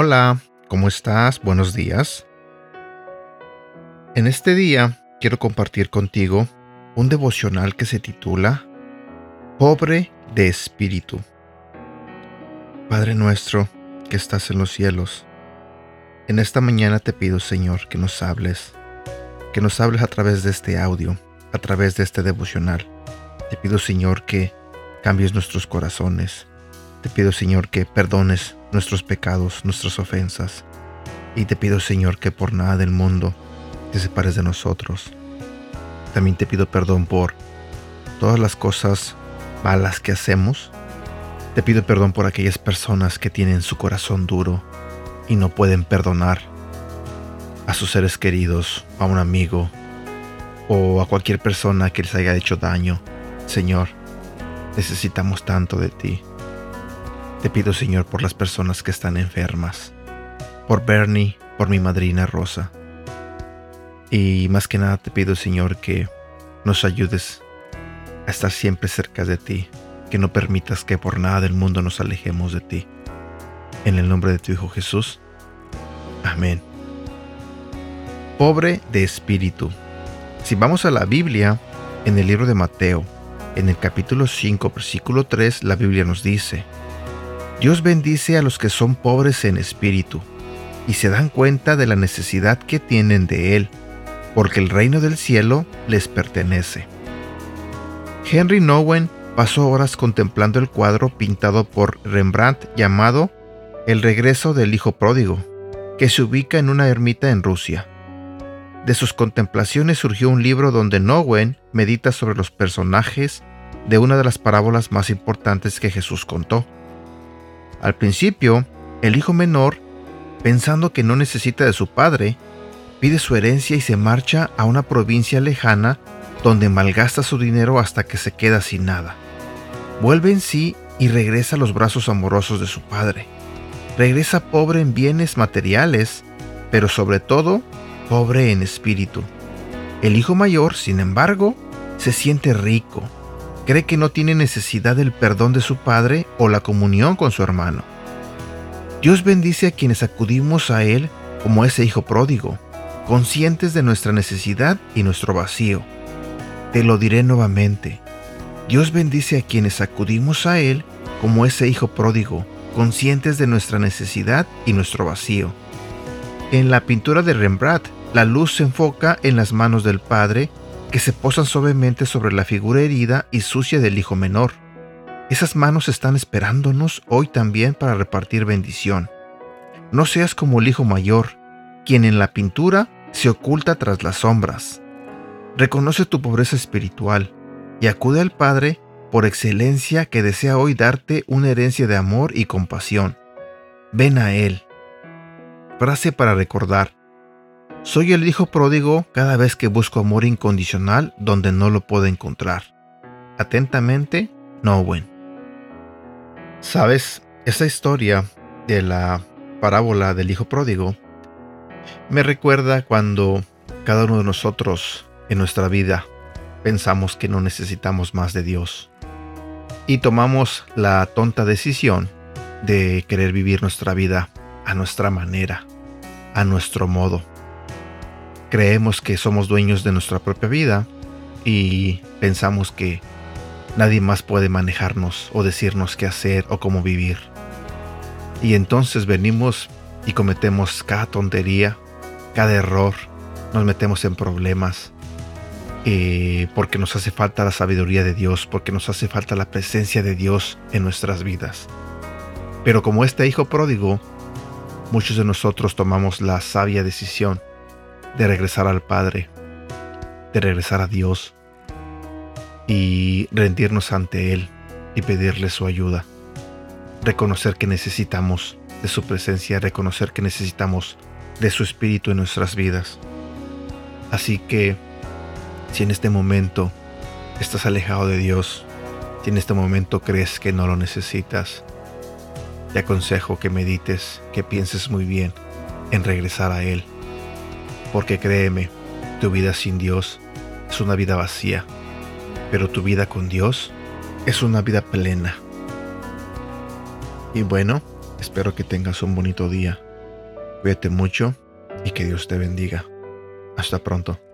Hola, ¿cómo estás? Buenos días. En este día quiero compartir contigo un devocional que se titula Pobre de Espíritu. Padre nuestro que estás en los cielos, en esta mañana te pido Señor que nos hables, que nos hables a través de este audio, a través de este devocional. Te pido Señor que cambies nuestros corazones. Te pido Señor que perdones nuestros pecados, nuestras ofensas. Y te pido, Señor, que por nada del mundo te separes de nosotros. También te pido perdón por todas las cosas malas que hacemos. Te pido perdón por aquellas personas que tienen su corazón duro y no pueden perdonar a sus seres queridos, a un amigo o a cualquier persona que les haya hecho daño. Señor, necesitamos tanto de ti. Te pido, Señor, por las personas que están enfermas, por Bernie, por mi madrina Rosa. Y más que nada te pido, Señor, que nos ayudes a estar siempre cerca de ti, que no permitas que por nada del mundo nos alejemos de ti. En el nombre de tu Hijo Jesús. Amén. Pobre de espíritu. Si vamos a la Biblia, en el libro de Mateo, en el capítulo 5, versículo 3, la Biblia nos dice, Dios bendice a los que son pobres en espíritu y se dan cuenta de la necesidad que tienen de Él, porque el reino del cielo les pertenece. Henry Nowen pasó horas contemplando el cuadro pintado por Rembrandt llamado El regreso del Hijo Pródigo, que se ubica en una ermita en Rusia. De sus contemplaciones surgió un libro donde Nowen medita sobre los personajes de una de las parábolas más importantes que Jesús contó. Al principio, el hijo menor, pensando que no necesita de su padre, pide su herencia y se marcha a una provincia lejana donde malgasta su dinero hasta que se queda sin nada. Vuelve en sí y regresa a los brazos amorosos de su padre. Regresa pobre en bienes materiales, pero sobre todo pobre en espíritu. El hijo mayor, sin embargo, se siente rico, cree que no tiene necesidad del perdón de su padre o la comunión con su hermano. Dios bendice a quienes acudimos a Él como ese hijo pródigo, conscientes de nuestra necesidad y nuestro vacío. Te lo diré nuevamente. Dios bendice a quienes acudimos a Él como ese hijo pródigo, conscientes de nuestra necesidad y nuestro vacío. En la pintura de Rembrandt, la luz se enfoca en las manos del Padre que se posan suavemente sobre la figura herida y sucia del hijo menor. Esas manos están esperándonos hoy también para repartir bendición. No seas como el hijo mayor, quien en la pintura se oculta tras las sombras. Reconoce tu pobreza espiritual y acude al Padre por excelencia que desea hoy darte una herencia de amor y compasión. Ven a Él. Frase para recordar. Soy el hijo pródigo cada vez que busco amor incondicional donde no lo puedo encontrar. Atentamente, Nowen. Sabes, esa historia de la parábola del hijo pródigo me recuerda cuando cada uno de nosotros en nuestra vida pensamos que no necesitamos más de Dios y tomamos la tonta decisión de querer vivir nuestra vida a nuestra manera, a nuestro modo creemos que somos dueños de nuestra propia vida y pensamos que nadie más puede manejarnos o decirnos qué hacer o cómo vivir. Y entonces venimos y cometemos cada tontería, cada error, nos metemos en problemas, eh, porque nos hace falta la sabiduría de Dios, porque nos hace falta la presencia de Dios en nuestras vidas. Pero como este hijo pródigo, muchos de nosotros tomamos la sabia decisión de regresar al Padre, de regresar a Dios y rendirnos ante Él y pedirle su ayuda. Reconocer que necesitamos de su presencia, reconocer que necesitamos de su espíritu en nuestras vidas. Así que si en este momento estás alejado de Dios, si en este momento crees que no lo necesitas, Te aconsejo que medites, que pienses muy bien en regresar a Él. Porque créeme, tu vida sin Dios es una vida vacía, pero tu vida con Dios es una vida plena. Y bueno, espero que tengas un bonito día. Cuídate mucho y que Dios te bendiga. Hasta pronto.